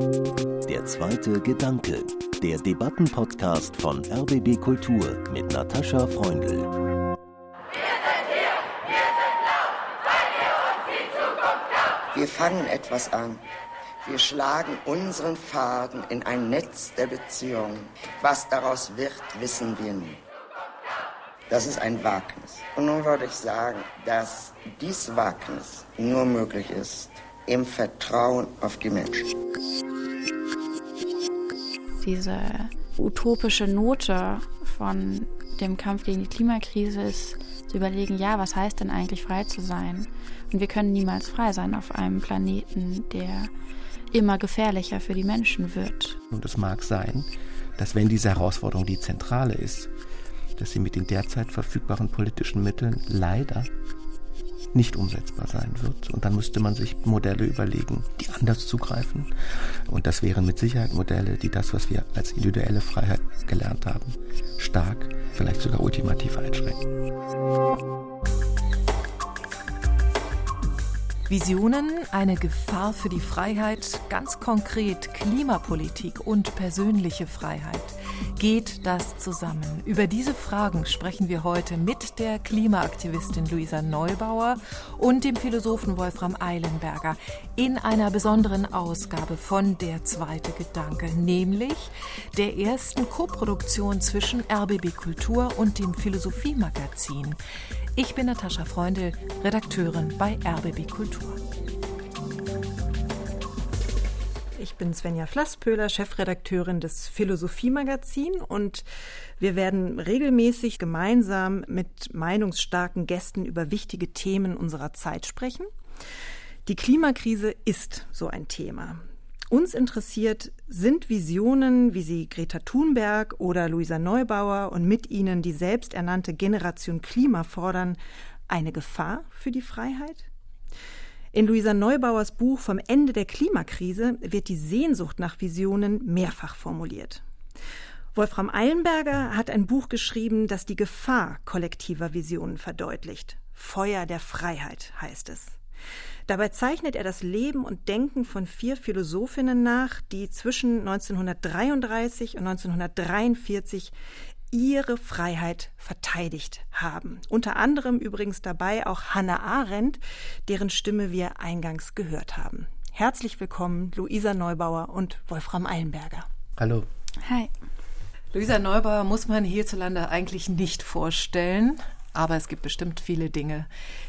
Der zweite Gedanke, der Debattenpodcast von RBB Kultur mit Natascha Freundl. Wir fangen etwas an. Wir schlagen unseren Faden in ein Netz der Beziehungen. Was daraus wird, wissen wir nie. Das ist ein Wagnis. Und nun würde ich sagen, dass dies Wagnis nur möglich ist im Vertrauen auf die Menschen. Diese utopische Note von dem Kampf gegen die Klimakrise ist zu überlegen, ja, was heißt denn eigentlich frei zu sein? Und wir können niemals frei sein auf einem Planeten, der immer gefährlicher für die Menschen wird. Und es mag sein, dass wenn diese Herausforderung die zentrale ist, dass sie mit den derzeit verfügbaren politischen Mitteln leider nicht umsetzbar sein wird. Und dann müsste man sich Modelle überlegen, die anders zugreifen. Und das wären mit Sicherheit Modelle, die das, was wir als individuelle Freiheit gelernt haben, stark, vielleicht sogar ultimativ einschränken. Visionen, eine Gefahr für die Freiheit, ganz konkret Klimapolitik und persönliche Freiheit. Geht das zusammen? Über diese Fragen sprechen wir heute mit der Klimaaktivistin Luisa Neubauer und dem Philosophen Wolfram Eilenberger in einer besonderen Ausgabe von Der zweite Gedanke, nämlich der ersten Koproduktion zwischen RBB Kultur und dem Philosophiemagazin. Ich bin Natascha Freundl, Redakteurin bei RBB Kultur. Ich bin Svenja Flasspöhler, Chefredakteurin des Philosophiemagazin und wir werden regelmäßig gemeinsam mit meinungsstarken Gästen über wichtige Themen unserer Zeit sprechen. Die Klimakrise ist so ein Thema. Uns interessiert, sind Visionen, wie sie Greta Thunberg oder Luisa Neubauer und mit ihnen die selbsternannte Generation Klima fordern, eine Gefahr für die Freiheit? In Luisa Neubauers Buch Vom Ende der Klimakrise wird die Sehnsucht nach Visionen mehrfach formuliert. Wolfram Eilenberger hat ein Buch geschrieben, das die Gefahr kollektiver Visionen verdeutlicht. Feuer der Freiheit heißt es. Dabei zeichnet er das Leben und Denken von vier Philosophinnen nach, die zwischen 1933 und 1943 ihre Freiheit verteidigt haben. Unter anderem übrigens dabei auch Hannah Arendt, deren Stimme wir eingangs gehört haben. Herzlich willkommen, Luisa Neubauer und Wolfram Eilenberger. Hallo. Hi. Luisa Neubauer muss man hierzulande eigentlich nicht vorstellen, aber es gibt bestimmt viele Dinge,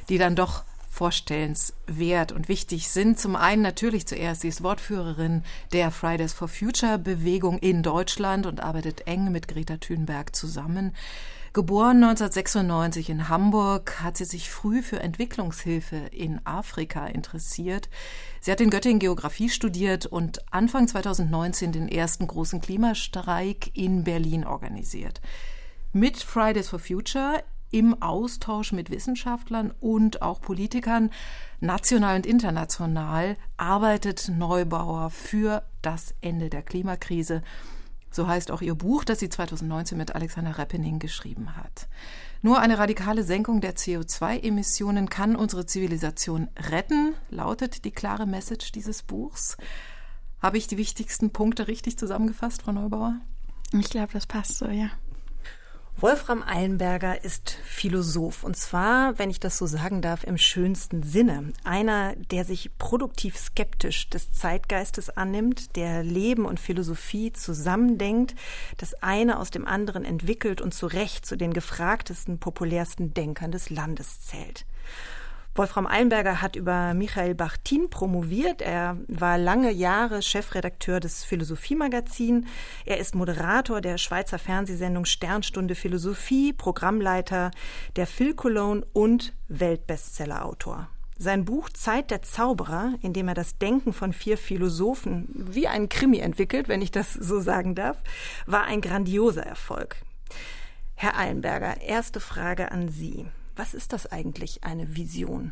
die dann doch vorstellenswert und wichtig sind. Zum einen natürlich zuerst, sie ist Wortführerin der Fridays for Future Bewegung in Deutschland und arbeitet eng mit Greta Thunberg zusammen. Geboren 1996 in Hamburg, hat sie sich früh für Entwicklungshilfe in Afrika interessiert. Sie hat in Göttingen Geografie studiert und Anfang 2019 den ersten großen Klimastreik in Berlin organisiert. Mit Fridays for Future im Austausch mit Wissenschaftlern und auch Politikern, national und international, arbeitet Neubauer für das Ende der Klimakrise. So heißt auch ihr Buch, das sie 2019 mit Alexander Reppening geschrieben hat. Nur eine radikale Senkung der CO2-Emissionen kann unsere Zivilisation retten, lautet die klare Message dieses Buchs. Habe ich die wichtigsten Punkte richtig zusammengefasst, Frau Neubauer? Ich glaube, das passt so, ja. Wolfram Eilenberger ist Philosoph und zwar, wenn ich das so sagen darf, im schönsten Sinne. Einer, der sich produktiv skeptisch des Zeitgeistes annimmt, der Leben und Philosophie zusammendenkt, das eine aus dem anderen entwickelt und zu Recht zu den gefragtesten, populärsten Denkern des Landes zählt. Wolfram Eilenberger hat über Michael Bachtin promoviert. Er war lange Jahre Chefredakteur des Philosophiemagazin. Er ist Moderator der Schweizer Fernsehsendung Sternstunde Philosophie, Programmleiter der Phil Cologne und Weltbestsellerautor. Sein Buch Zeit der Zauberer, in dem er das Denken von vier Philosophen wie ein Krimi entwickelt, wenn ich das so sagen darf, war ein grandioser Erfolg. Herr Eilenberger, erste Frage an Sie. Was ist das eigentlich, eine Vision?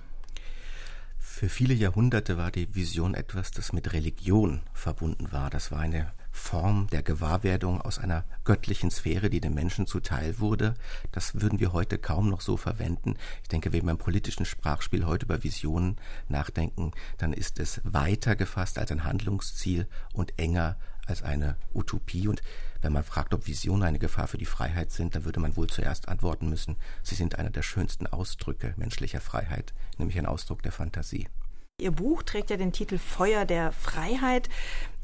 Für viele Jahrhunderte war die Vision etwas, das mit Religion verbunden war. Das war eine Form der Gewahrwerdung aus einer göttlichen Sphäre, die dem Menschen zuteil wurde. Das würden wir heute kaum noch so verwenden. Ich denke, wenn wir im politischen Sprachspiel heute über Visionen nachdenken, dann ist es weiter gefasst als ein Handlungsziel und enger als eine Utopie. Und wenn man fragt, ob Visionen eine Gefahr für die Freiheit sind, dann würde man wohl zuerst antworten müssen, sie sind einer der schönsten Ausdrücke menschlicher Freiheit, nämlich ein Ausdruck der Fantasie. Ihr Buch trägt ja den Titel Feuer der Freiheit.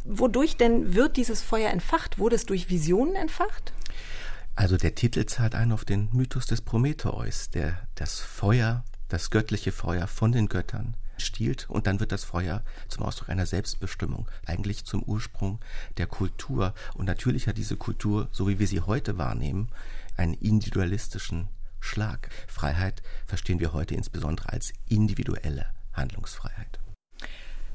Wodurch denn wird dieses Feuer entfacht? Wurde es durch Visionen entfacht? Also der Titel zahlt ein auf den Mythos des Prometheus, der das Feuer, das göttliche Feuer von den Göttern stiehlt und dann wird das Feuer zum Ausdruck einer Selbstbestimmung, eigentlich zum Ursprung der Kultur. Und natürlich hat diese Kultur, so wie wir sie heute wahrnehmen, einen individualistischen Schlag. Freiheit verstehen wir heute insbesondere als individuelle Handlungsfreiheit.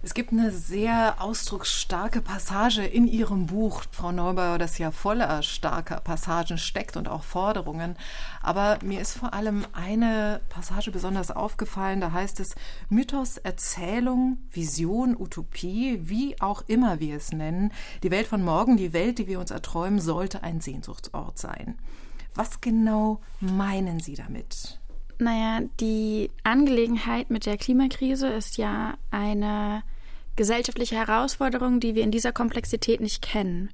Es gibt eine sehr ausdrucksstarke Passage in Ihrem Buch, Frau Neubauer, das ja voller starker Passagen steckt und auch Forderungen. Aber mir ist vor allem eine Passage besonders aufgefallen. Da heißt es, Mythos, Erzählung, Vision, Utopie, wie auch immer wir es nennen, die Welt von morgen, die Welt, die wir uns erträumen, sollte ein Sehnsuchtsort sein. Was genau meinen Sie damit? Naja, die Angelegenheit mit der Klimakrise ist ja eine gesellschaftliche Herausforderung, die wir in dieser Komplexität nicht kennen.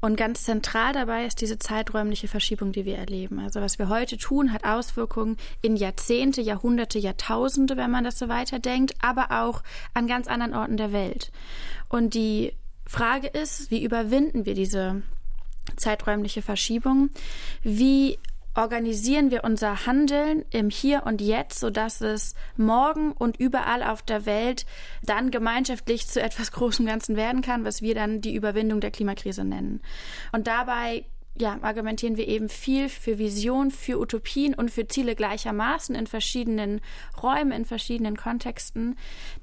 Und ganz zentral dabei ist diese zeiträumliche Verschiebung, die wir erleben. Also was wir heute tun, hat Auswirkungen in Jahrzehnte, Jahrhunderte, Jahrtausende, wenn man das so weiterdenkt, aber auch an ganz anderen Orten der Welt. Und die Frage ist, wie überwinden wir diese zeiträumliche Verschiebung? Wie organisieren wir unser Handeln im Hier und Jetzt, sodass es morgen und überall auf der Welt dann gemeinschaftlich zu etwas Großem Ganzen werden kann, was wir dann die Überwindung der Klimakrise nennen. Und dabei ja, argumentieren wir eben viel für Vision, für Utopien und für Ziele gleichermaßen in verschiedenen Räumen, in verschiedenen Kontexten,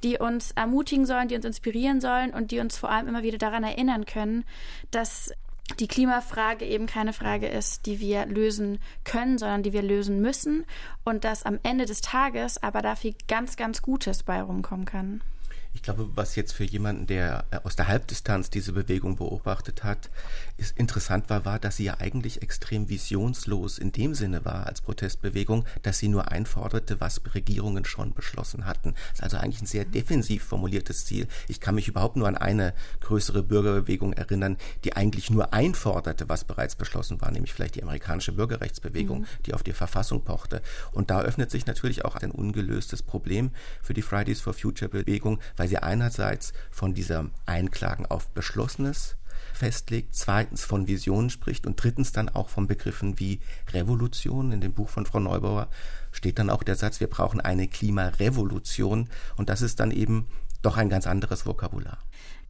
die uns ermutigen sollen, die uns inspirieren sollen und die uns vor allem immer wieder daran erinnern können, dass die Klimafrage eben keine Frage ist, die wir lösen können, sondern die wir lösen müssen und dass am Ende des Tages aber dafür ganz, ganz Gutes bei rumkommen kann. Ich glaube, was jetzt für jemanden, der äh, aus der Halbdistanz diese Bewegung beobachtet hat, ist interessant war, war, dass sie ja eigentlich extrem visionslos in dem Sinne war als Protestbewegung, dass sie nur einforderte, was Regierungen schon beschlossen hatten. Das ist also eigentlich ein sehr defensiv formuliertes Ziel. Ich kann mich überhaupt nur an eine größere Bürgerbewegung erinnern, die eigentlich nur einforderte, was bereits beschlossen war, nämlich vielleicht die amerikanische Bürgerrechtsbewegung, mhm. die auf die Verfassung pochte. Und da öffnet sich natürlich auch ein ungelöstes Problem für die Fridays for Future Bewegung, weil sie einerseits von dieser Einklagen auf Beschlossenes festlegt, zweitens von Visionen spricht und drittens dann auch von Begriffen wie Revolution. In dem Buch von Frau Neubauer steht dann auch der Satz, wir brauchen eine Klimarevolution und das ist dann eben doch ein ganz anderes Vokabular.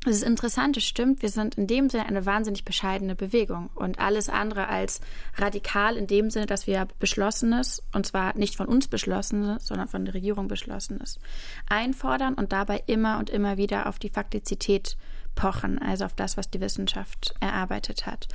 Es ist interessant, es stimmt, wir sind in dem Sinne eine wahnsinnig bescheidene Bewegung und alles andere als radikal in dem Sinne, dass wir Beschlossenes, und zwar nicht von uns Beschlossenes, sondern von der Regierung Beschlossenes, einfordern und dabei immer und immer wieder auf die Faktizität pochen, also auf das, was die Wissenschaft erarbeitet hat.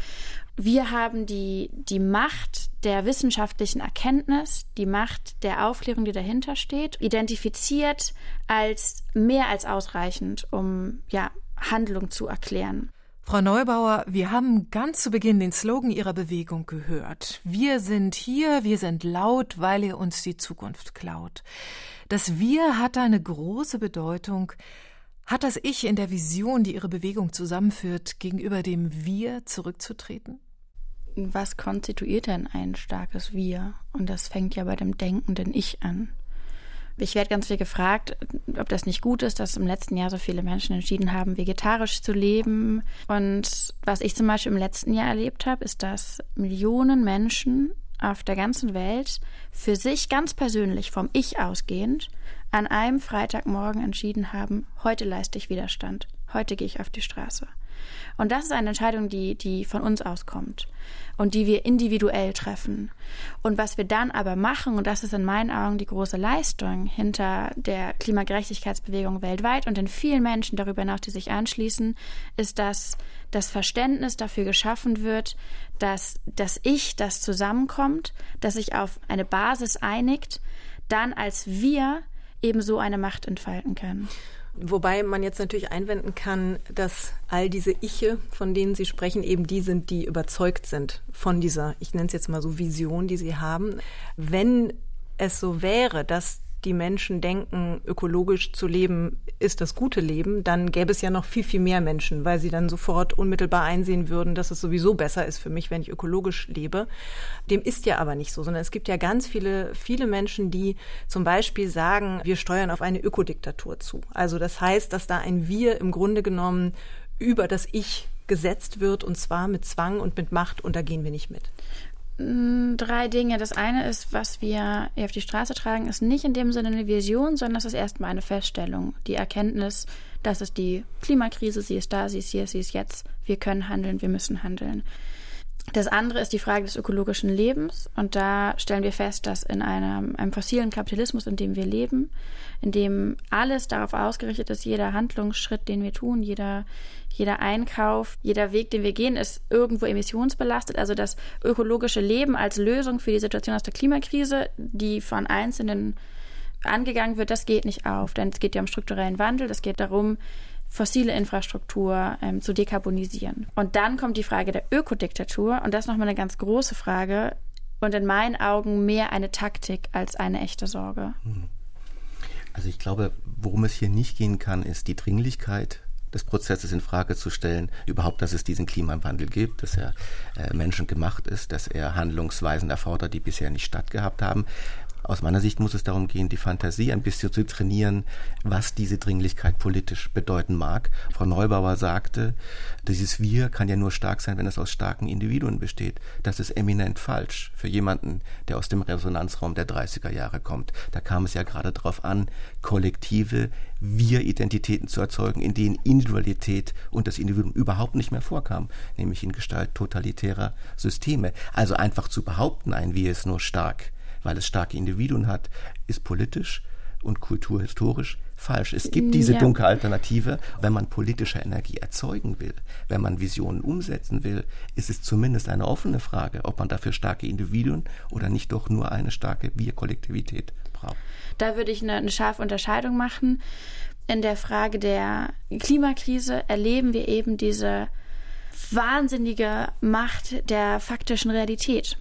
Wir haben die, die Macht der wissenschaftlichen Erkenntnis, die Macht der Aufklärung, die dahinter steht, identifiziert als mehr als ausreichend, um ja, Handlung zu erklären. Frau Neubauer, wir haben ganz zu Beginn den Slogan Ihrer Bewegung gehört. Wir sind hier, wir sind laut, weil ihr uns die Zukunft klaut. Das Wir hat eine große Bedeutung. Hat das Ich in der Vision, die Ihre Bewegung zusammenführt, gegenüber dem Wir zurückzutreten? Was konstituiert denn ein starkes Wir? Und das fängt ja bei dem denkenden Ich an. Ich werde ganz viel gefragt, ob das nicht gut ist, dass im letzten Jahr so viele Menschen entschieden haben, vegetarisch zu leben. Und was ich zum Beispiel im letzten Jahr erlebt habe, ist, dass Millionen Menschen auf der ganzen Welt für sich ganz persönlich vom Ich ausgehend an einem Freitagmorgen entschieden haben, heute leiste ich Widerstand, heute gehe ich auf die Straße. Und das ist eine Entscheidung, die, die von uns auskommt und die wir individuell treffen. Und was wir dann aber machen, und das ist in meinen Augen die große Leistung hinter der Klimagerechtigkeitsbewegung weltweit und den vielen Menschen darüber hinaus, die sich anschließen, ist, dass das Verständnis dafür geschaffen wird, dass das Ich, das zusammenkommt, das sich auf eine Basis einigt, dann als wir ebenso eine Macht entfalten kann. Wobei man jetzt natürlich einwenden kann, dass all diese Iche, von denen Sie sprechen, eben die sind, die überzeugt sind von dieser, ich nenne es jetzt mal so Vision, die Sie haben. Wenn es so wäre, dass die Menschen denken, ökologisch zu leben ist das gute Leben, dann gäbe es ja noch viel, viel mehr Menschen, weil sie dann sofort unmittelbar einsehen würden, dass es sowieso besser ist für mich, wenn ich ökologisch lebe. Dem ist ja aber nicht so, sondern es gibt ja ganz viele, viele Menschen, die zum Beispiel sagen, wir steuern auf eine Ökodiktatur zu. Also das heißt, dass da ein Wir im Grunde genommen über das Ich gesetzt wird und zwar mit Zwang und mit Macht und da gehen wir nicht mit. Drei Dinge. Das eine ist, was wir auf die Straße tragen, ist nicht in dem Sinne eine Vision, sondern es ist erstmal eine Feststellung. Die Erkenntnis, dass es die Klimakrise, sie ist da, sie ist hier, sie ist jetzt. Wir können handeln, wir müssen handeln. Das andere ist die Frage des ökologischen Lebens. Und da stellen wir fest, dass in einem, einem fossilen Kapitalismus, in dem wir leben, in dem alles darauf ausgerichtet ist, jeder Handlungsschritt, den wir tun, jeder, jeder Einkauf, jeder Weg, den wir gehen, ist irgendwo emissionsbelastet. Also das ökologische Leben als Lösung für die Situation aus der Klimakrise, die von Einzelnen angegangen wird, das geht nicht auf. Denn es geht ja um strukturellen Wandel, es geht darum, fossile Infrastruktur ähm, zu dekarbonisieren. Und dann kommt die Frage der Ökodiktatur und das ist nochmal eine ganz große Frage und in meinen Augen mehr eine Taktik als eine echte Sorge. Hm. Also ich glaube, worum es hier nicht gehen kann, ist die Dringlichkeit des Prozesses in Frage zu stellen, überhaupt, dass es diesen Klimawandel gibt, dass er äh, menschengemacht ist, dass er Handlungsweisen erfordert, die bisher nicht stattgehabt haben. Aus meiner Sicht muss es darum gehen, die Fantasie ein bisschen zu trainieren, was diese Dringlichkeit politisch bedeuten mag. Frau Neubauer sagte, dieses Wir kann ja nur stark sein, wenn es aus starken Individuen besteht. Das ist eminent falsch für jemanden, der aus dem Resonanzraum der 30er Jahre kommt. Da kam es ja gerade darauf an, kollektive Wir-Identitäten zu erzeugen, in denen Individualität und das Individuum überhaupt nicht mehr vorkam, nämlich in Gestalt totalitärer Systeme. Also einfach zu behaupten, ein Wir ist nur stark weil es starke Individuen hat, ist politisch und kulturhistorisch falsch. Es gibt diese ja. dunkle Alternative. Wenn man politische Energie erzeugen will, wenn man Visionen umsetzen will, ist es zumindest eine offene Frage, ob man dafür starke Individuen oder nicht doch nur eine starke Wir-Kollektivität braucht. Da würde ich eine, eine scharfe Unterscheidung machen. In der Frage der Klimakrise erleben wir eben diese wahnsinnige Macht der faktischen Realität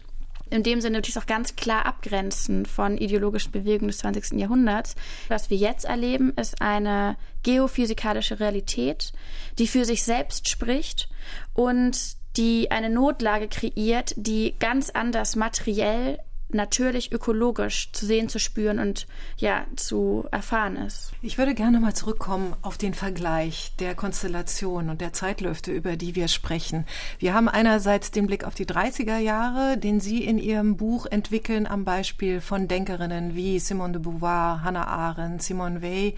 in dem Sinne natürlich auch ganz klar abgrenzen von ideologischen Bewegungen des 20. Jahrhunderts. Was wir jetzt erleben, ist eine geophysikalische Realität, die für sich selbst spricht und die eine Notlage kreiert, die ganz anders materiell natürlich ökologisch zu sehen, zu spüren und ja, zu erfahren ist. Ich würde gerne mal zurückkommen auf den Vergleich der Konstellation und der Zeitlüfte, über die wir sprechen. Wir haben einerseits den Blick auf die 30er Jahre, den Sie in Ihrem Buch entwickeln am Beispiel von Denkerinnen wie Simone de Beauvoir, Hannah Arendt, Simone Weil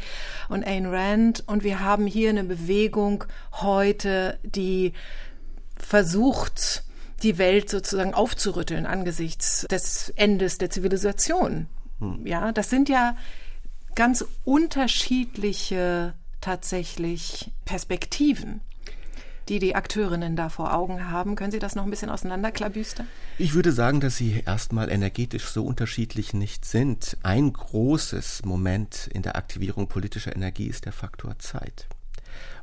und Ayn Rand. Und wir haben hier eine Bewegung heute, die versucht, die Welt sozusagen aufzurütteln angesichts des Endes der Zivilisation. Hm. Ja, das sind ja ganz unterschiedliche tatsächlich Perspektiven die die Akteurinnen da vor Augen haben. Können Sie das noch ein bisschen auseinanderklabüstern? Ich würde sagen, dass sie erstmal energetisch so unterschiedlich nicht sind. Ein großes Moment in der Aktivierung politischer Energie ist der Faktor Zeit.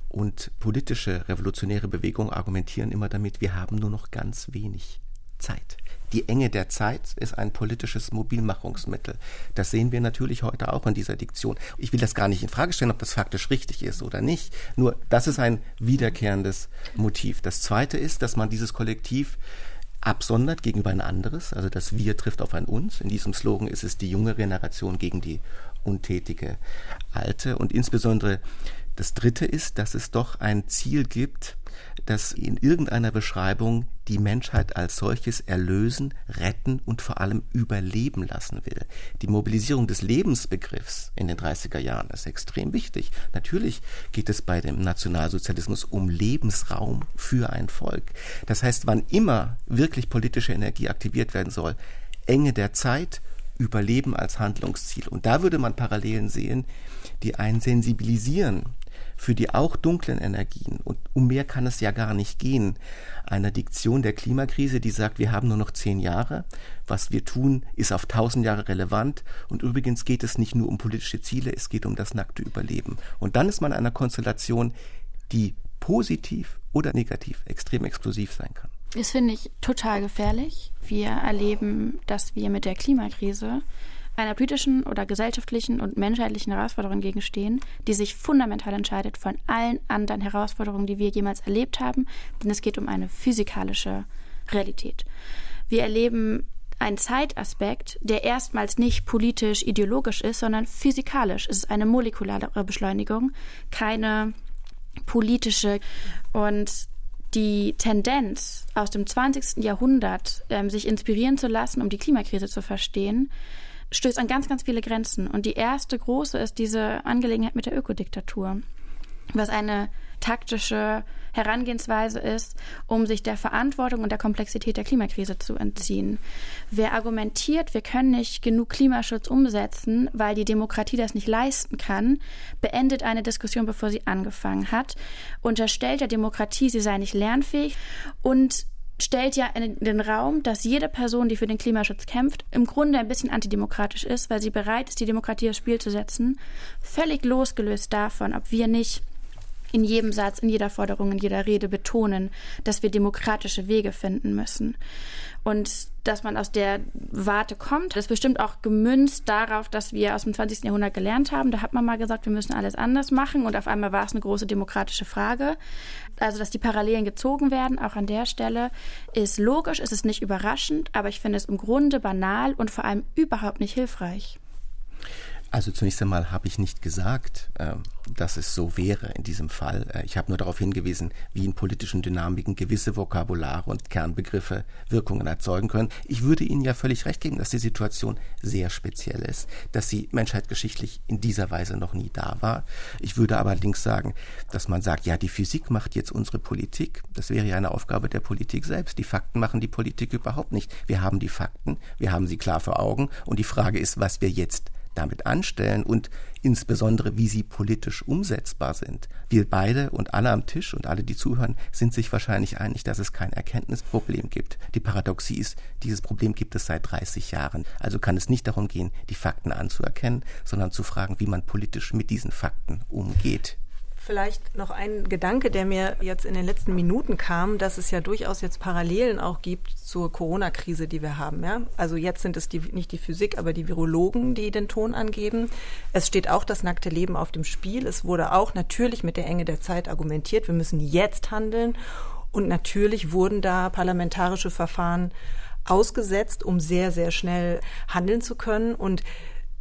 Und politische revolutionäre Bewegungen argumentieren immer damit, wir haben nur noch ganz wenig Zeit. Die Enge der Zeit ist ein politisches Mobilmachungsmittel. Das sehen wir natürlich heute auch in dieser Diktion. Ich will das gar nicht in Frage stellen, ob das faktisch richtig ist oder nicht. Nur das ist ein wiederkehrendes Motiv. Das zweite ist, dass man dieses Kollektiv absondert gegenüber ein anderes. Also das Wir trifft auf ein Uns. In diesem Slogan ist es die junge Generation gegen die untätige Alte. Und insbesondere das Dritte ist, dass es doch ein Ziel gibt, das in irgendeiner Beschreibung die Menschheit als solches erlösen, retten und vor allem überleben lassen will. Die Mobilisierung des Lebensbegriffs in den 30er Jahren ist extrem wichtig. Natürlich geht es bei dem Nationalsozialismus um Lebensraum für ein Volk. Das heißt, wann immer wirklich politische Energie aktiviert werden soll, Enge der Zeit, Überleben als Handlungsziel. Und da würde man Parallelen sehen, die ein Sensibilisieren für die auch dunklen Energien, und um mehr kann es ja gar nicht gehen, einer Diktion der Klimakrise, die sagt, wir haben nur noch zehn Jahre, was wir tun, ist auf tausend Jahre relevant und übrigens geht es nicht nur um politische Ziele, es geht um das nackte Überleben. Und dann ist man in einer Konstellation, die positiv oder negativ extrem explosiv sein kann. Das finde ich total gefährlich. Wir erleben, dass wir mit der Klimakrise einer politischen oder gesellschaftlichen und menschheitlichen Herausforderung gegenstehen, die sich fundamental entscheidet von allen anderen Herausforderungen, die wir jemals erlebt haben, denn es geht um eine physikalische Realität. Wir erleben einen Zeitaspekt, der erstmals nicht politisch ideologisch ist, sondern physikalisch. Es ist eine molekulare Beschleunigung, keine politische. Und die Tendenz aus dem 20. Jahrhundert, ähm, sich inspirieren zu lassen, um die Klimakrise zu verstehen, stößt an ganz, ganz viele Grenzen. Und die erste große ist diese Angelegenheit mit der Ökodiktatur, was eine taktische Herangehensweise ist, um sich der Verantwortung und der Komplexität der Klimakrise zu entziehen. Wer argumentiert, wir können nicht genug Klimaschutz umsetzen, weil die Demokratie das nicht leisten kann, beendet eine Diskussion, bevor sie angefangen hat, unterstellt der Demokratie, sie sei nicht lernfähig und stellt ja in den Raum, dass jede Person, die für den Klimaschutz kämpft, im Grunde ein bisschen antidemokratisch ist, weil sie bereit ist, die Demokratie aufs Spiel zu setzen, völlig losgelöst davon, ob wir nicht in jedem Satz, in jeder Forderung, in jeder Rede betonen, dass wir demokratische Wege finden müssen. Und dass man aus der Warte kommt, ist bestimmt auch gemünzt darauf, dass wir aus dem 20. Jahrhundert gelernt haben. Da hat man mal gesagt, wir müssen alles anders machen und auf einmal war es eine große demokratische Frage. Also, dass die Parallelen gezogen werden, auch an der Stelle, ist logisch, ist es nicht überraschend, aber ich finde es im Grunde banal und vor allem überhaupt nicht hilfreich. Also zunächst einmal habe ich nicht gesagt, äh, dass es so wäre in diesem Fall. Äh, ich habe nur darauf hingewiesen, wie in politischen Dynamiken gewisse Vokabulare und Kernbegriffe Wirkungen erzeugen können. Ich würde Ihnen ja völlig recht geben, dass die Situation sehr speziell ist, dass sie menschheitgeschichtlich in dieser Weise noch nie da war. Ich würde aber allerdings sagen, dass man sagt, ja, die Physik macht jetzt unsere Politik. Das wäre ja eine Aufgabe der Politik selbst. Die Fakten machen die Politik überhaupt nicht. Wir haben die Fakten, wir haben sie klar vor Augen und die Frage ist, was wir jetzt damit anstellen und insbesondere, wie sie politisch umsetzbar sind. Wir beide und alle am Tisch und alle, die zuhören, sind sich wahrscheinlich einig, dass es kein Erkenntnisproblem gibt. Die Paradoxie ist, dieses Problem gibt es seit 30 Jahren. Also kann es nicht darum gehen, die Fakten anzuerkennen, sondern zu fragen, wie man politisch mit diesen Fakten umgeht. Vielleicht noch ein Gedanke, der mir jetzt in den letzten Minuten kam, dass es ja durchaus jetzt Parallelen auch gibt zur Corona-Krise, die wir haben. Ja? Also jetzt sind es die, nicht die Physik, aber die Virologen, die den Ton angeben. Es steht auch das nackte Leben auf dem Spiel. Es wurde auch natürlich mit der Enge der Zeit argumentiert, wir müssen jetzt handeln. Und natürlich wurden da parlamentarische Verfahren ausgesetzt, um sehr, sehr schnell handeln zu können. Und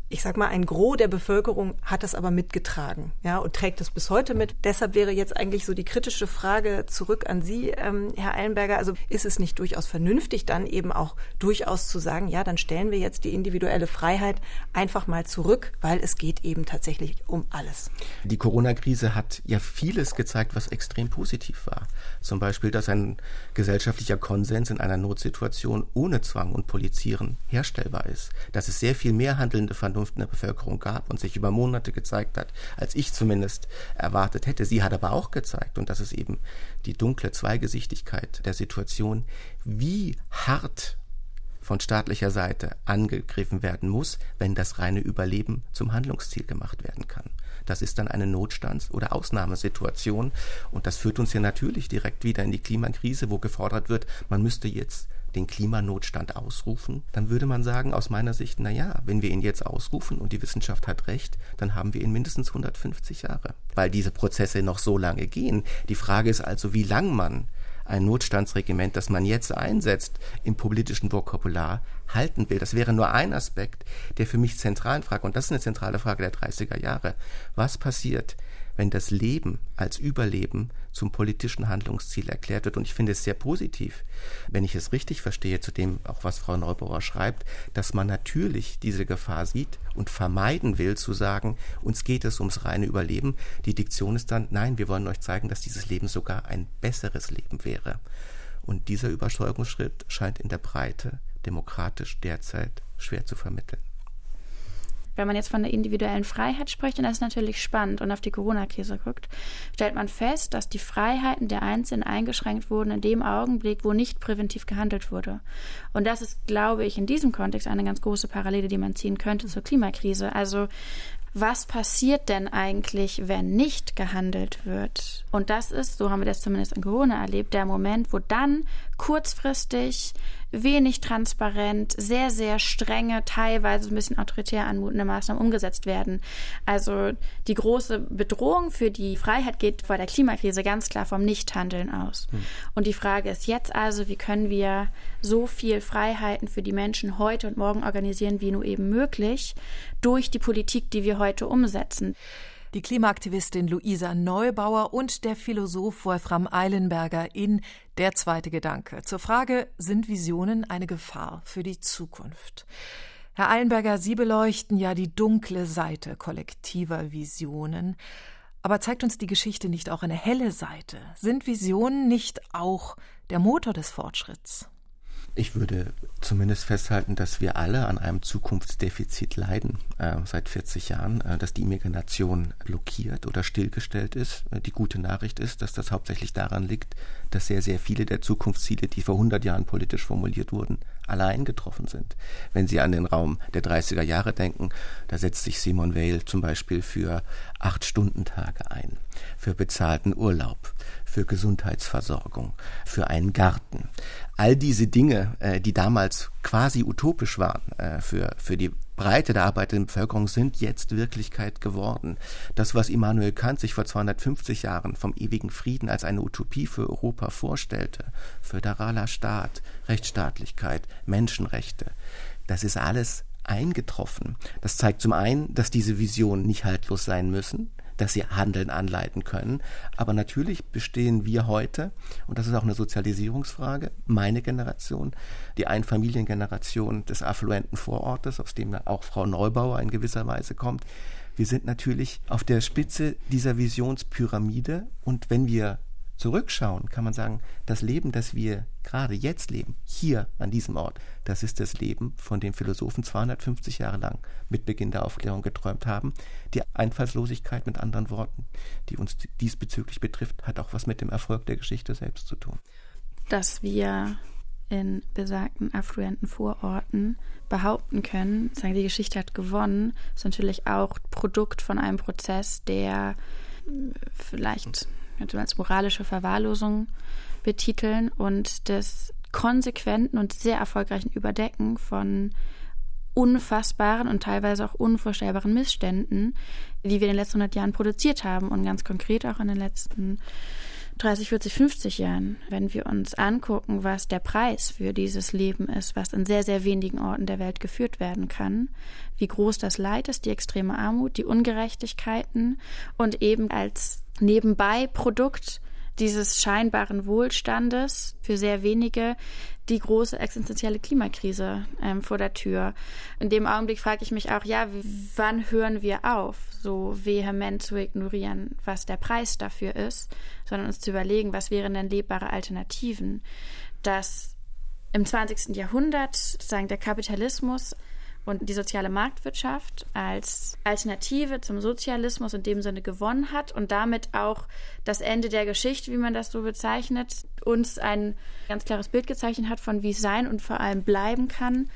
ich sag mal, ein Gros der Bevölkerung hat das aber mitgetragen, ja, und trägt es bis heute mit. Deshalb wäre jetzt eigentlich so die kritische Frage zurück an Sie, ähm, Herr Eilenberger. Also ist es nicht durchaus vernünftig, dann eben auch durchaus zu sagen, ja, dann stellen wir jetzt die individuelle Freiheit einfach mal zurück, weil es geht eben tatsächlich um alles. Die Corona-Krise hat ja vieles gezeigt, was extrem positiv war. Zum Beispiel, dass ein gesellschaftlicher Konsens in einer Notsituation ohne Zwang und Polizieren herstellbar ist. Dass es sehr viel mehr handelnde Vernunft Vernunft in der Bevölkerung gab und sich über Monate gezeigt hat, als ich zumindest erwartet hätte. Sie hat aber auch gezeigt, und das ist eben die dunkle Zweigesichtigkeit der Situation, wie hart von staatlicher Seite angegriffen werden muss, wenn das reine Überleben zum Handlungsziel gemacht werden kann. Das ist dann eine Notstands- oder Ausnahmesituation und das führt uns ja natürlich direkt wieder in die Klimakrise, wo gefordert wird, man müsste jetzt den Klimanotstand ausrufen, dann würde man sagen, aus meiner Sicht, na ja, wenn wir ihn jetzt ausrufen und die Wissenschaft hat recht, dann haben wir ihn mindestens 150 Jahre, weil diese Prozesse noch so lange gehen. Die Frage ist also, wie lang man ein Notstandsregiment, das man jetzt einsetzt, im politischen Vokabular halten will. Das wäre nur ein Aspekt der für mich zentralen Frage, und das ist eine zentrale Frage der 30er Jahre. Was passiert, wenn das Leben als Überleben zum politischen Handlungsziel erklärt wird. Und ich finde es sehr positiv, wenn ich es richtig verstehe, zu dem auch was Frau Neubauer schreibt, dass man natürlich diese Gefahr sieht und vermeiden will zu sagen, uns geht es ums reine Überleben. Die Diktion ist dann, nein, wir wollen euch zeigen, dass dieses Leben sogar ein besseres Leben wäre. Und dieser Übersteuerungsschritt scheint in der Breite demokratisch derzeit schwer zu vermitteln. Wenn man jetzt von der individuellen Freiheit spricht, dann ist es natürlich spannend und auf die Corona-Krise guckt, stellt man fest, dass die Freiheiten der Einzelnen eingeschränkt wurden in dem Augenblick, wo nicht präventiv gehandelt wurde. Und das ist, glaube ich, in diesem Kontext eine ganz große Parallele, die man ziehen könnte zur Klimakrise. Also was passiert denn eigentlich, wenn nicht gehandelt wird? Und das ist, so haben wir das zumindest in Corona erlebt, der Moment, wo dann kurzfristig wenig transparent, sehr, sehr strenge, teilweise ein bisschen autoritär anmutende Maßnahmen umgesetzt werden. Also die große Bedrohung für die Freiheit geht vor der Klimakrise ganz klar vom Nichthandeln aus. Hm. Und die Frage ist jetzt also, wie können wir so viel Freiheiten für die Menschen heute und morgen organisieren, wie nur eben möglich, durch die Politik, die wir heute umsetzen die Klimaaktivistin Luisa Neubauer und der Philosoph Wolfram Eilenberger in Der zweite Gedanke zur Frage, sind Visionen eine Gefahr für die Zukunft? Herr Eilenberger, Sie beleuchten ja die dunkle Seite kollektiver Visionen. Aber zeigt uns die Geschichte nicht auch eine helle Seite? Sind Visionen nicht auch der Motor des Fortschritts? Ich würde zumindest festhalten, dass wir alle an einem Zukunftsdefizit leiden äh, seit 40 Jahren, äh, dass die Immigration blockiert oder stillgestellt ist. Äh, die gute Nachricht ist, dass das hauptsächlich daran liegt, dass sehr, sehr viele der Zukunftsziele, die vor 100 Jahren politisch formuliert wurden, allein getroffen sind. Wenn Sie an den Raum der 30er Jahre denken, da setzt sich Simon Weil zum Beispiel für Acht-Stunden-Tage ein, für bezahlten Urlaub, für Gesundheitsversorgung, für einen Garten. All diese Dinge, äh, die damals quasi utopisch waren äh, für, für die Breite der arbeitenden Bevölkerung, sind jetzt Wirklichkeit geworden. Das, was Immanuel Kant sich vor 250 Jahren vom ewigen Frieden als eine Utopie für Europa vorstellte, föderaler Staat, Rechtsstaatlichkeit, Menschenrechte, das ist alles eingetroffen. Das zeigt zum einen, dass diese Visionen nicht haltlos sein müssen, dass sie Handeln anleiten können. Aber natürlich bestehen wir heute, und das ist auch eine Sozialisierungsfrage, meine Generation, die Einfamiliengeneration des affluenten Vorortes, aus dem auch Frau Neubauer in gewisser Weise kommt. Wir sind natürlich auf der Spitze dieser Visionspyramide und wenn wir zurückschauen, kann man sagen, das Leben, das wir gerade jetzt leben, hier an diesem Ort, das ist das Leben, von dem Philosophen 250 Jahre lang mit Beginn der Aufklärung geträumt haben. Die Einfallslosigkeit mit anderen Worten, die uns diesbezüglich betrifft, hat auch was mit dem Erfolg der Geschichte selbst zu tun. Dass wir in besagten affluenten Vororten behaupten können, sagen, die Geschichte hat gewonnen, ist natürlich auch Produkt von einem Prozess, der vielleicht man als moralische Verwahrlosung betiteln und des konsequenten und sehr erfolgreichen Überdecken von unfassbaren und teilweise auch unvorstellbaren Missständen, die wir in den letzten 100 Jahren produziert haben und ganz konkret auch in den letzten 30, 40, 50 Jahren, wenn wir uns angucken, was der Preis für dieses Leben ist, was in sehr, sehr wenigen Orten der Welt geführt werden kann, wie groß das Leid ist, die extreme Armut, die Ungerechtigkeiten und eben als nebenbei Produkt dieses scheinbaren Wohlstandes für sehr wenige die große existenzielle Klimakrise ähm, vor der Tür. In dem Augenblick frage ich mich auch, ja, wann hören wir auf, so vehement zu ignorieren, was der Preis dafür ist, sondern uns zu überlegen, was wären denn lebbare Alternativen, dass im 20. Jahrhundert sozusagen der Kapitalismus und die soziale Marktwirtschaft als Alternative zum Sozialismus in dem Sinne gewonnen hat und damit auch das Ende der Geschichte, wie man das so bezeichnet, uns ein ganz klares Bild gezeichnet hat von wie es sein und vor allem bleiben kann,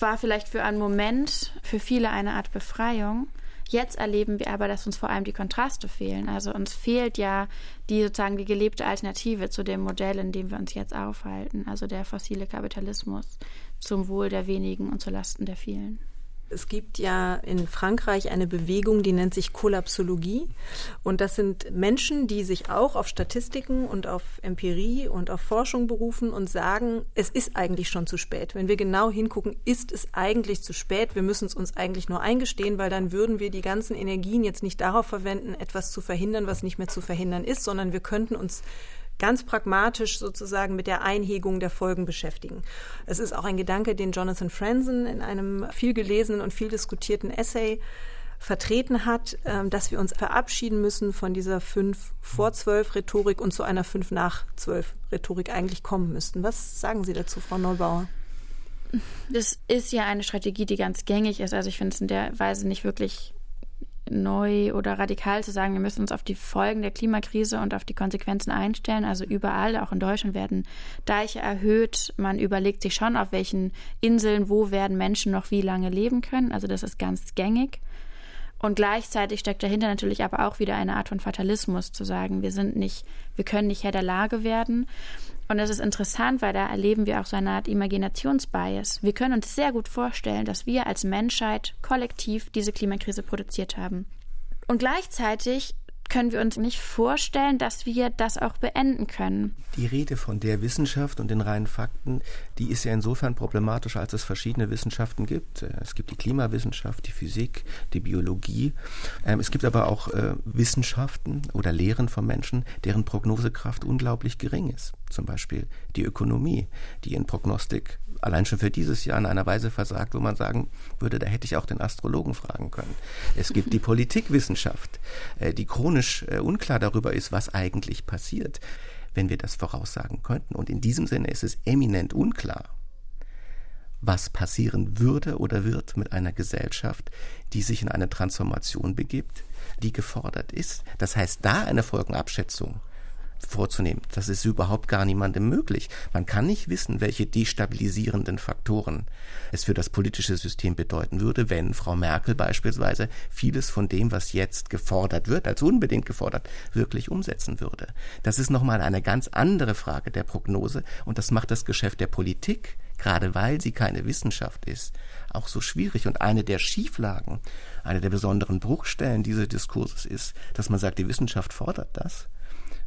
war vielleicht für einen Moment für viele eine Art Befreiung. Jetzt erleben wir aber, dass uns vor allem die Kontraste fehlen. Also uns fehlt ja die sozusagen die gelebte Alternative zu dem Modell, in dem wir uns jetzt aufhalten, also der fossile Kapitalismus zum Wohl der wenigen und zulasten der vielen. Es gibt ja in Frankreich eine Bewegung, die nennt sich Kollapsologie. Und das sind Menschen, die sich auch auf Statistiken und auf Empirie und auf Forschung berufen und sagen, es ist eigentlich schon zu spät. Wenn wir genau hingucken, ist es eigentlich zu spät. Wir müssen es uns eigentlich nur eingestehen, weil dann würden wir die ganzen Energien jetzt nicht darauf verwenden, etwas zu verhindern, was nicht mehr zu verhindern ist, sondern wir könnten uns ganz pragmatisch sozusagen mit der Einhegung der Folgen beschäftigen. Es ist auch ein Gedanke, den Jonathan Franzen in einem viel gelesenen und viel diskutierten Essay vertreten hat, ähm, dass wir uns verabschieden müssen von dieser fünf vor zwölf Rhetorik und zu einer fünf nach zwölf Rhetorik eigentlich kommen müssten. Was sagen Sie dazu, Frau Neubauer? das ist ja eine Strategie, die ganz gängig ist. Also ich finde es in der Weise nicht wirklich neu oder radikal zu sagen, wir müssen uns auf die Folgen der Klimakrise und auf die Konsequenzen einstellen. Also überall, auch in Deutschland, werden Deiche erhöht. Man überlegt sich schon, auf welchen Inseln, wo werden Menschen noch wie lange leben können. Also das ist ganz gängig. Und gleichzeitig steckt dahinter natürlich aber auch wieder eine Art von Fatalismus, zu sagen, wir sind nicht, wir können nicht Herr der Lage werden. Und das ist interessant, weil da erleben wir auch so eine Art Imaginationsbias. Wir können uns sehr gut vorstellen, dass wir als Menschheit kollektiv diese Klimakrise produziert haben. Und gleichzeitig können wir uns nicht vorstellen, dass wir das auch beenden können. Die Rede von der Wissenschaft und den reinen Fakten, die ist ja insofern problematisch, als es verschiedene Wissenschaften gibt. Es gibt die Klimawissenschaft, die Physik, die Biologie. Ähm, es gibt aber auch äh, Wissenschaften oder Lehren von Menschen, deren Prognosekraft unglaublich gering ist. Zum Beispiel die Ökonomie, die in Prognostik allein schon für dieses Jahr in einer Weise versagt, wo man sagen würde, da hätte ich auch den Astrologen fragen können. Es gibt die Politikwissenschaft, äh, die chronisch äh, unklar darüber ist, was eigentlich passiert, wenn wir das voraussagen könnten. Und in diesem Sinne ist es eminent unklar, was passieren würde oder wird mit einer Gesellschaft, die sich in eine Transformation begibt, die gefordert ist. Das heißt, da eine Folgenabschätzung vorzunehmen. Das ist überhaupt gar niemandem möglich. Man kann nicht wissen, welche destabilisierenden Faktoren es für das politische System bedeuten würde, wenn Frau Merkel beispielsweise vieles von dem, was jetzt gefordert wird, als unbedingt gefordert, wirklich umsetzen würde. Das ist nochmal eine ganz andere Frage der Prognose und das macht das Geschäft der Politik, gerade weil sie keine Wissenschaft ist, auch so schwierig. Und eine der Schieflagen, eine der besonderen Bruchstellen dieses Diskurses ist, dass man sagt, die Wissenschaft fordert das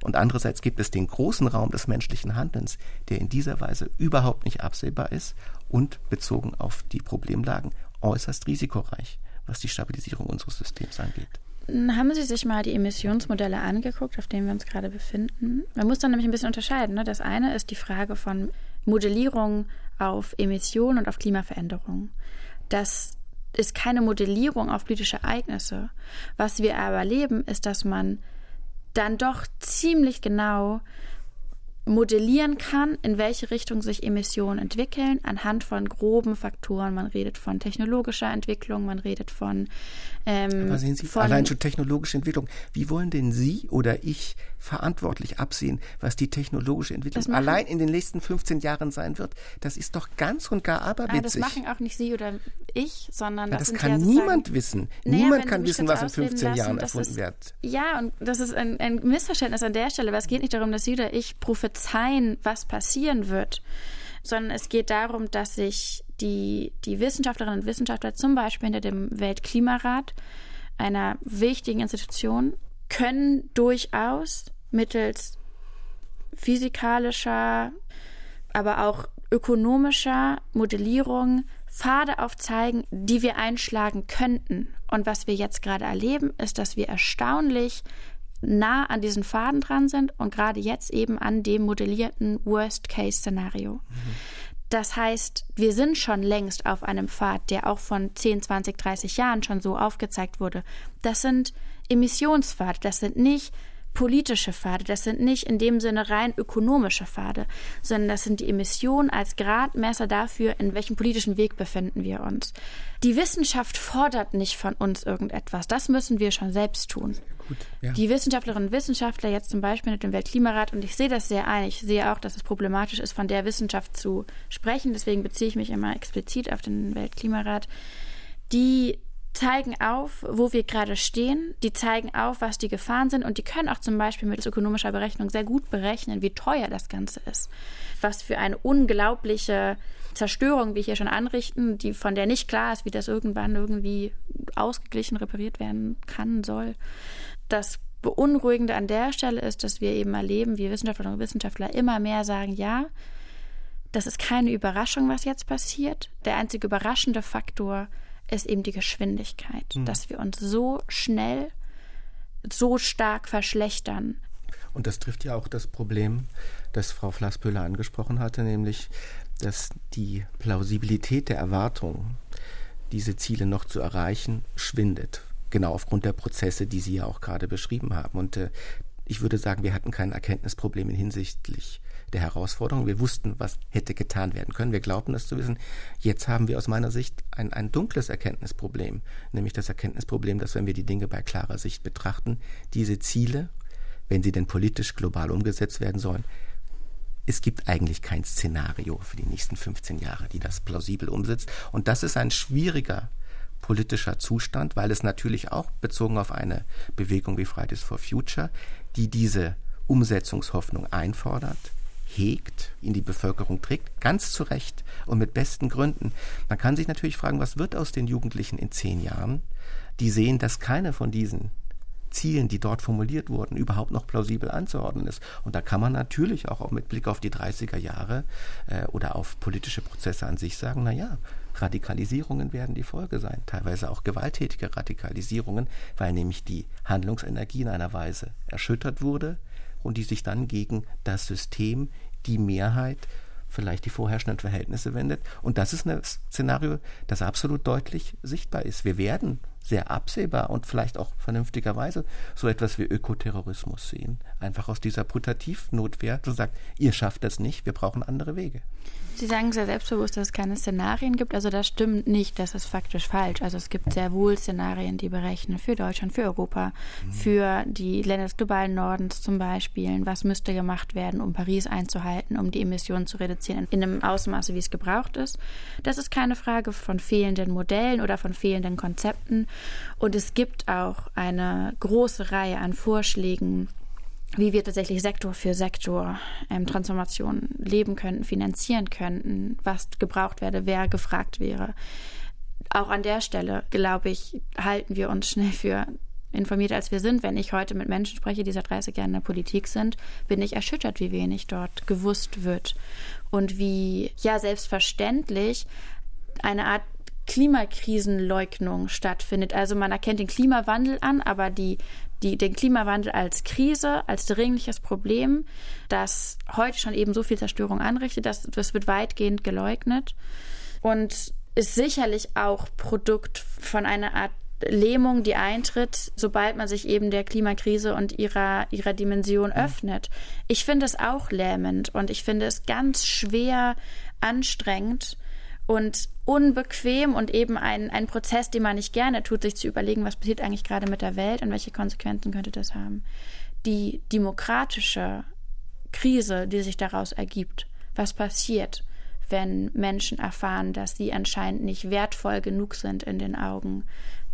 und andererseits gibt es den großen Raum des menschlichen Handelns, der in dieser Weise überhaupt nicht absehbar ist und bezogen auf die Problemlagen äußerst risikoreich, was die Stabilisierung unseres Systems angeht. Haben Sie sich mal die Emissionsmodelle angeguckt, auf denen wir uns gerade befinden? Man muss dann nämlich ein bisschen unterscheiden. Ne? Das eine ist die Frage von Modellierung auf Emissionen und auf Klimaveränderung. Das ist keine Modellierung auf politische Ereignisse. Was wir aber erleben, ist, dass man dann doch ziemlich genau modellieren kann, in welche Richtung sich Emissionen entwickeln, anhand von groben Faktoren. Man redet von technologischer Entwicklung, man redet von. Ähm, Aber sehen Sie, allein schon technologische Entwicklung. Wie wollen denn Sie oder ich verantwortlich absehen, was die technologische Entwicklung allein in den nächsten 15 Jahren sein wird? Das ist doch ganz und gar aberwitzig. Ah, das machen auch nicht Sie oder ich, sondern das, das kann ja niemand wissen. Naja, niemand kann wissen, was in 15 lassen, Jahren erfunden ist, wird. Ja, und das ist ein, ein Missverständnis an der Stelle, weil es geht nicht darum, dass Sie oder ich prophezeien, prophezeien, was passieren wird, sondern es geht darum, dass sich die, die Wissenschaftlerinnen und Wissenschaftler zum Beispiel hinter dem Weltklimarat, einer wichtigen Institution, können durchaus mittels physikalischer, aber auch ökonomischer Modellierung Pfade aufzeigen, die wir einschlagen könnten. Und was wir jetzt gerade erleben, ist, dass wir erstaunlich nah an diesen Faden dran sind und gerade jetzt eben an dem modellierten Worst-Case-Szenario. Mhm. Das heißt, wir sind schon längst auf einem Pfad, der auch von 10, 20, 30 Jahren schon so aufgezeigt wurde. Das sind Emissionspfade, das sind nicht politische Pfade, das sind nicht in dem Sinne rein ökonomische Pfade, sondern das sind die Emissionen als Gradmesser dafür, in welchem politischen Weg befinden wir uns. Die Wissenschaft fordert nicht von uns irgendetwas, das müssen wir schon selbst tun. Gut, ja. Die Wissenschaftlerinnen und Wissenschaftler jetzt zum Beispiel mit dem Weltklimarat, und ich sehe das sehr ein, ich sehe auch, dass es problematisch ist, von der Wissenschaft zu sprechen, deswegen beziehe ich mich immer explizit auf den Weltklimarat, die zeigen auf, wo wir gerade stehen, die zeigen auf, was die Gefahren sind und die können auch zum Beispiel mit ökonomischer Berechnung sehr gut berechnen, wie teuer das Ganze ist. Was für eine unglaubliche Zerstörung wir hier schon anrichten, die von der nicht klar ist, wie das irgendwann irgendwie ausgeglichen repariert werden kann, soll. Das Beunruhigende an der Stelle ist, dass wir eben erleben, wie Wissenschaftlerinnen und Wissenschaftler immer mehr sagen, ja, das ist keine Überraschung, was jetzt passiert. Der einzige überraschende Faktor ist eben die Geschwindigkeit, mhm. dass wir uns so schnell, so stark verschlechtern. Und das trifft ja auch das Problem, das Frau Flasspöhler angesprochen hatte, nämlich, dass die Plausibilität der Erwartung, diese Ziele noch zu erreichen, schwindet. Genau aufgrund der Prozesse, die Sie ja auch gerade beschrieben haben. Und äh, ich würde sagen, wir hatten kein Erkenntnisproblem hinsichtlich der Herausforderung. Wir wussten, was hätte getan werden können. Wir glaubten es zu wissen. Jetzt haben wir aus meiner Sicht ein, ein dunkles Erkenntnisproblem, nämlich das Erkenntnisproblem, dass wenn wir die Dinge bei klarer Sicht betrachten, diese Ziele, wenn sie denn politisch global umgesetzt werden sollen, es gibt eigentlich kein Szenario für die nächsten 15 Jahre, die das plausibel umsetzt. Und das ist ein schwieriger politischer Zustand, weil es natürlich auch bezogen auf eine Bewegung wie Fridays for Future, die diese Umsetzungshoffnung einfordert, hegt, in die Bevölkerung trägt, ganz zu Recht und mit besten Gründen. Man kann sich natürlich fragen, was wird aus den Jugendlichen in zehn Jahren, die sehen, dass keine von diesen Zielen, die dort formuliert wurden, überhaupt noch plausibel anzuordnen ist. Und da kann man natürlich auch mit Blick auf die 30er Jahre äh, oder auf politische Prozesse an sich sagen, na ja, Radikalisierungen werden die Folge sein, teilweise auch gewalttätige Radikalisierungen, weil nämlich die Handlungsenergie in einer Weise erschüttert wurde und die sich dann gegen das System, die Mehrheit, vielleicht die vorherrschenden Verhältnisse wendet. Und das ist ein Szenario, das absolut deutlich sichtbar ist. Wir werden sehr absehbar und vielleicht auch vernünftigerweise so etwas wie Ökoterrorismus sehen. Einfach aus dieser Putativnotwehr zu sagen, ihr schafft das nicht, wir brauchen andere Wege. Sie sagen sehr selbstbewusst, dass es keine Szenarien gibt. Also das stimmt nicht, das ist faktisch falsch. Also es gibt sehr wohl Szenarien, die berechnen für Deutschland, für Europa, mhm. für die Länder des globalen Nordens zum Beispiel. Was müsste gemacht werden, um Paris einzuhalten, um die Emissionen zu reduzieren in einem Ausmaße, wie es gebraucht ist. Das ist keine Frage von fehlenden Modellen oder von fehlenden Konzepten. Und es gibt auch eine große Reihe an Vorschlägen, wie wir tatsächlich Sektor für Sektor ähm, Transformation leben könnten, finanzieren könnten, was gebraucht werde, wer gefragt wäre. Auch an der Stelle, glaube ich, halten wir uns schnell für informiert als wir sind. Wenn ich heute mit Menschen spreche, die seit 30 Jahren in der Politik sind, bin ich erschüttert, wie wenig dort gewusst wird und wie ja selbstverständlich eine Art Klimakrisenleugnung stattfindet. Also man erkennt den Klimawandel an, aber die, die, den Klimawandel als Krise, als dringliches Problem, das heute schon eben so viel Zerstörung anrichtet, das, das wird weitgehend geleugnet und ist sicherlich auch Produkt von einer Art Lähmung, die eintritt, sobald man sich eben der Klimakrise und ihrer, ihrer Dimension öffnet. Ich finde es auch lähmend und ich finde es ganz schwer anstrengend, und unbequem und eben ein, ein Prozess, den man nicht gerne tut, sich zu überlegen, was passiert eigentlich gerade mit der Welt und welche Konsequenzen könnte das haben. Die demokratische Krise, die sich daraus ergibt, was passiert, wenn Menschen erfahren, dass sie anscheinend nicht wertvoll genug sind in den Augen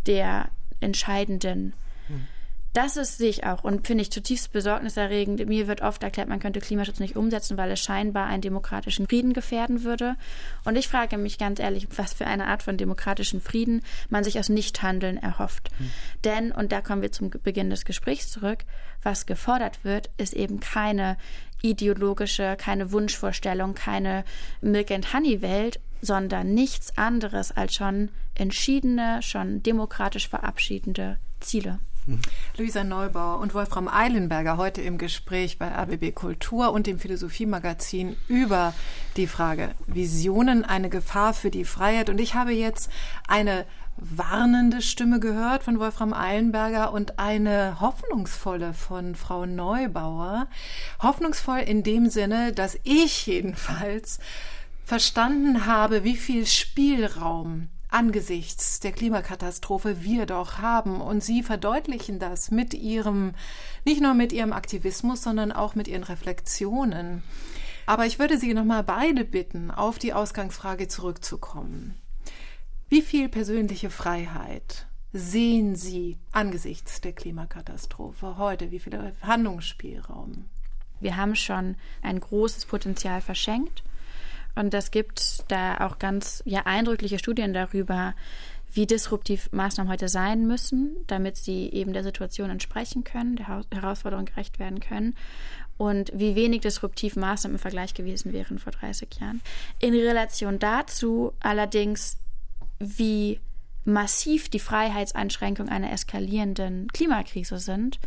der Entscheidenden. Hm. Das ist sehe ich auch und finde ich zutiefst besorgniserregend. Mir wird oft erklärt, man könnte Klimaschutz nicht umsetzen, weil es scheinbar einen demokratischen Frieden gefährden würde. Und ich frage mich ganz ehrlich, was für eine Art von demokratischen Frieden man sich aus Nichthandeln erhofft. Hm. Denn, und da kommen wir zum Beginn des Gesprächs zurück, was gefordert wird, ist eben keine ideologische, keine Wunschvorstellung, keine Milk and Honey Welt, sondern nichts anderes als schon entschiedene, schon demokratisch verabschiedende Ziele. Luisa Neubauer und Wolfram Eilenberger heute im Gespräch bei RBB Kultur und dem Philosophiemagazin über die Frage Visionen, eine Gefahr für die Freiheit. Und ich habe jetzt eine warnende Stimme gehört von Wolfram Eilenberger und eine hoffnungsvolle von Frau Neubauer. Hoffnungsvoll in dem Sinne, dass ich jedenfalls verstanden habe, wie viel Spielraum angesichts der Klimakatastrophe wir doch haben. Und Sie verdeutlichen das mit Ihrem, nicht nur mit Ihrem Aktivismus, sondern auch mit Ihren Reflexionen. Aber ich würde Sie nochmal beide bitten, auf die Ausgangsfrage zurückzukommen. Wie viel persönliche Freiheit sehen Sie angesichts der Klimakatastrophe heute? Wie viel Handlungsspielraum? Wir haben schon ein großes Potenzial verschenkt. Und es gibt da auch ganz ja, eindrückliche Studien darüber, wie disruptiv Maßnahmen heute sein müssen, damit sie eben der Situation entsprechen können, der Herausforderung gerecht werden können und wie wenig disruptiv Maßnahmen im Vergleich gewesen wären vor 30 Jahren. In Relation dazu allerdings, wie massiv die Freiheitseinschränkungen einer eskalierenden Klimakrise sind,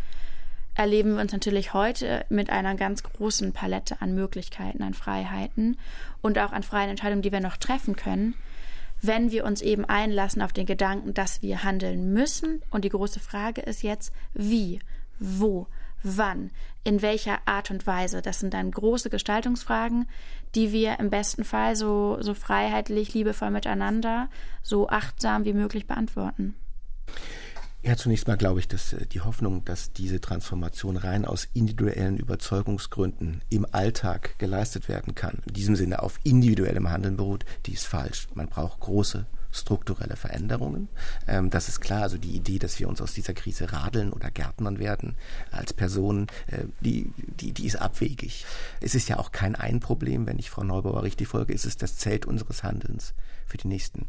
erleben wir uns natürlich heute mit einer ganz großen Palette an Möglichkeiten, an Freiheiten und auch an freien Entscheidungen, die wir noch treffen können, wenn wir uns eben einlassen auf den Gedanken, dass wir handeln müssen. Und die große Frage ist jetzt, wie, wo, wann, in welcher Art und Weise. Das sind dann große Gestaltungsfragen, die wir im besten Fall so, so freiheitlich, liebevoll miteinander, so achtsam wie möglich beantworten. Ja, zunächst mal glaube ich, dass äh, die Hoffnung, dass diese Transformation rein aus individuellen Überzeugungsgründen im Alltag geleistet werden kann, in diesem Sinne auf individuellem Handeln beruht, die ist falsch. Man braucht große strukturelle Veränderungen. Ähm, das ist klar. Also die Idee, dass wir uns aus dieser Krise radeln oder Gärtnern werden als Personen, äh, die, die, die ist abwegig. Es ist ja auch kein Ein-Problem, wenn ich Frau Neubauer richtig folge, ist es das Zelt unseres Handelns für die nächsten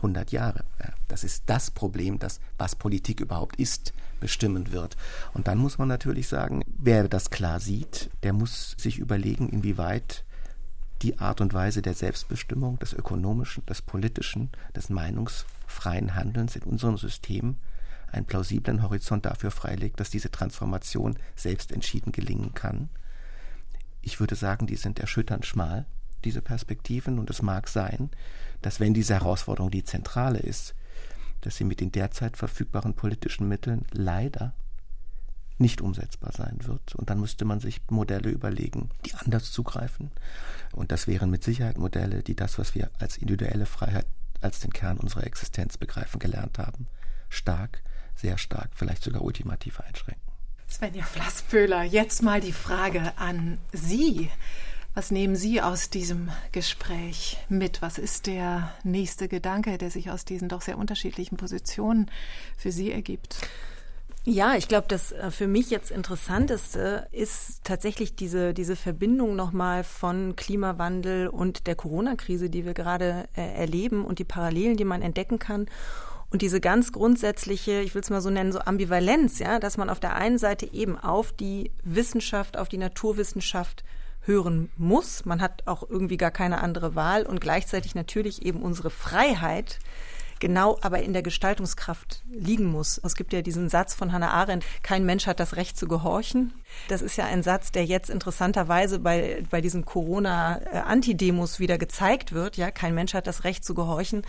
100 Jahre. Ja, das ist das Problem, das, was Politik überhaupt ist, bestimmen wird. Und dann muss man natürlich sagen, wer das klar sieht, der muss sich überlegen, inwieweit die Art und Weise der Selbstbestimmung, des ökonomischen, des politischen, des meinungsfreien Handelns in unserem System einen plausiblen Horizont dafür freilegt, dass diese Transformation selbst entschieden gelingen kann. Ich würde sagen, die sind erschütternd schmal, diese Perspektiven, und es mag sein, dass wenn diese Herausforderung die zentrale ist, dass sie mit den derzeit verfügbaren politischen Mitteln leider nicht umsetzbar sein wird. Und dann müsste man sich Modelle überlegen, die anders zugreifen. Und das wären mit Sicherheit Modelle, die das, was wir als individuelle Freiheit, als den Kern unserer Existenz begreifen gelernt haben, stark, sehr stark, vielleicht sogar ultimativ einschränken. Svenja Flasspöhler, jetzt mal die Frage an Sie. Was nehmen Sie aus diesem Gespräch mit? Was ist der nächste Gedanke, der sich aus diesen doch sehr unterschiedlichen Positionen für Sie ergibt? Ja, ich glaube, das äh, für mich jetzt interessanteste ist tatsächlich diese, diese Verbindung nochmal von Klimawandel und der Corona-Krise, die wir gerade äh, erleben und die Parallelen, die man entdecken kann. Und diese ganz grundsätzliche, ich will es mal so nennen, so Ambivalenz, ja, dass man auf der einen Seite eben auf die Wissenschaft, auf die Naturwissenschaft hören muss. Man hat auch irgendwie gar keine andere Wahl und gleichzeitig natürlich eben unsere Freiheit, genau aber in der Gestaltungskraft liegen muss. Es gibt ja diesen Satz von Hannah Arendt, kein Mensch hat das Recht zu gehorchen. Das ist ja ein Satz, der jetzt interessanterweise bei, bei diesen Corona-Antidemos wieder gezeigt wird. Ja, kein Mensch hat das Recht zu gehorchen.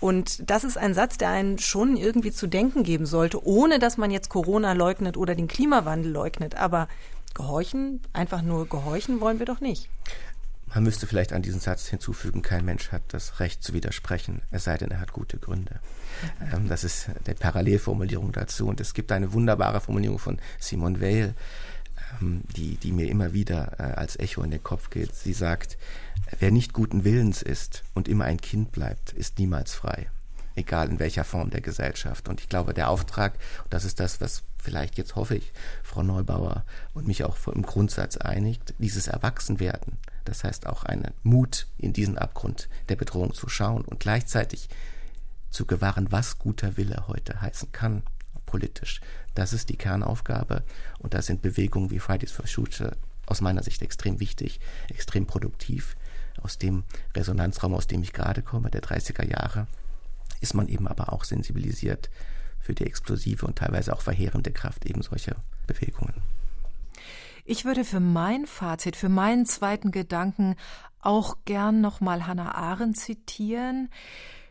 Und das ist ein Satz, der einen schon irgendwie zu denken geben sollte, ohne dass man jetzt Corona leugnet oder den Klimawandel leugnet. Aber gehorchen, einfach nur gehorchen wollen wir doch nicht. Man müsste vielleicht an diesen Satz hinzufügen, kein Mensch hat das Recht zu widersprechen, es sei denn, er hat gute Gründe. Ähm, das ist der Parallelformulierung dazu. Und es gibt eine wunderbare Formulierung von Simone Weil, ähm, die, die mir immer wieder äh, als Echo in den Kopf geht. Sie sagt, wer nicht guten Willens ist und immer ein Kind bleibt, ist niemals frei egal in welcher Form der Gesellschaft. Und ich glaube, der Auftrag, das ist das, was vielleicht jetzt hoffe ich, Frau Neubauer und mich auch im Grundsatz einigt, dieses Erwachsenwerden, das heißt auch einen Mut in diesen Abgrund der Bedrohung zu schauen und gleichzeitig zu gewahren, was guter Wille heute heißen kann, politisch. Das ist die Kernaufgabe und da sind Bewegungen wie Fridays for Future aus meiner Sicht extrem wichtig, extrem produktiv. Aus dem Resonanzraum, aus dem ich gerade komme, der 30er Jahre, ist man eben aber auch sensibilisiert für die explosive und teilweise auch verheerende Kraft eben solcher Bewegungen. Ich würde für mein Fazit, für meinen zweiten Gedanken auch gern nochmal Hannah Arendt zitieren.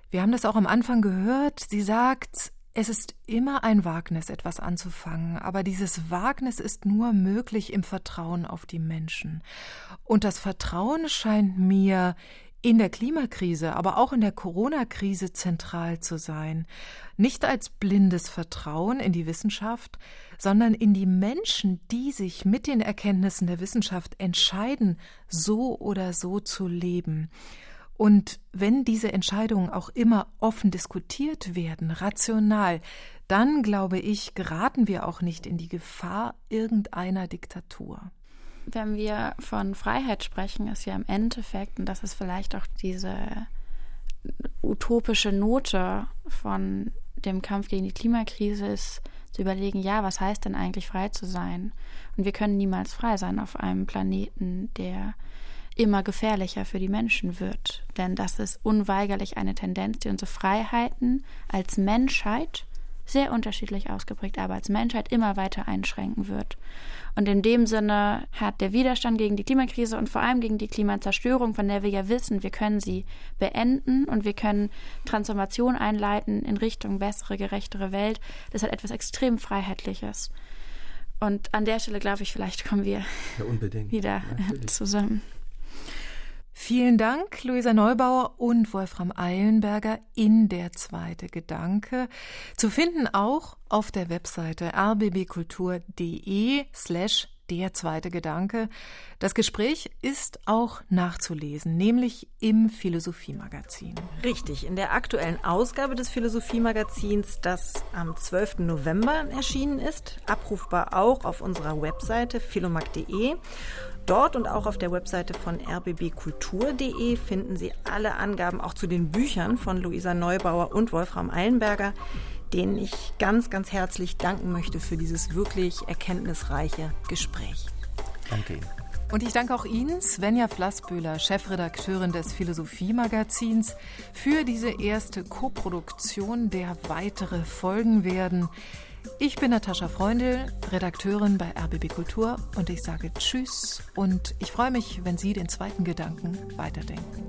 Wir haben das auch am Anfang gehört. Sie sagt, es ist immer ein Wagnis, etwas anzufangen, aber dieses Wagnis ist nur möglich im Vertrauen auf die Menschen. Und das Vertrauen scheint mir in der Klimakrise, aber auch in der Corona-Krise zentral zu sein. Nicht als blindes Vertrauen in die Wissenschaft, sondern in die Menschen, die sich mit den Erkenntnissen der Wissenschaft entscheiden, so oder so zu leben. Und wenn diese Entscheidungen auch immer offen diskutiert werden, rational, dann glaube ich, geraten wir auch nicht in die Gefahr irgendeiner Diktatur wenn wir von Freiheit sprechen, ist ja im Endeffekt, und das ist vielleicht auch diese utopische Note von dem Kampf gegen die Klimakrise, ist zu überlegen, ja, was heißt denn eigentlich frei zu sein? Und wir können niemals frei sein auf einem Planeten, der immer gefährlicher für die Menschen wird. Denn das ist unweigerlich eine Tendenz, die unsere Freiheiten als Menschheit sehr unterschiedlich ausgeprägt, aber als Menschheit immer weiter einschränken wird. Und in dem Sinne hat der Widerstand gegen die Klimakrise und vor allem gegen die Klimazerstörung, von der wir ja wissen, wir können sie beenden und wir können Transformation einleiten in Richtung bessere, gerechtere Welt, das hat etwas extrem Freiheitliches. Und an der Stelle glaube ich, vielleicht kommen wir ja, wieder Natürlich. zusammen. Vielen Dank, Luisa Neubauer und Wolfram Eilenberger in der zweite Gedanke. Zu finden auch auf der Webseite rbbkultur.de slash der zweite Gedanke. Das Gespräch ist auch nachzulesen, nämlich im Philosophiemagazin. Richtig, in der aktuellen Ausgabe des Philosophiemagazins, das am 12. November erschienen ist, abrufbar auch auf unserer Webseite philomag.de. Dort und auch auf der Webseite von rbbkultur.de finden Sie alle Angaben auch zu den Büchern von Luisa Neubauer und Wolfram Eilenberger, denen ich ganz, ganz herzlich danken möchte für dieses wirklich erkenntnisreiche Gespräch. Danke Ihnen. Und ich danke auch Ihnen, Svenja Flassböhler, Chefredakteurin des Philosophiemagazins, für diese erste Koproduktion, der weitere folgen werden. Ich bin Natascha Freundl, Redakteurin bei RBB Kultur und ich sage Tschüss und ich freue mich, wenn Sie den zweiten Gedanken weiterdenken.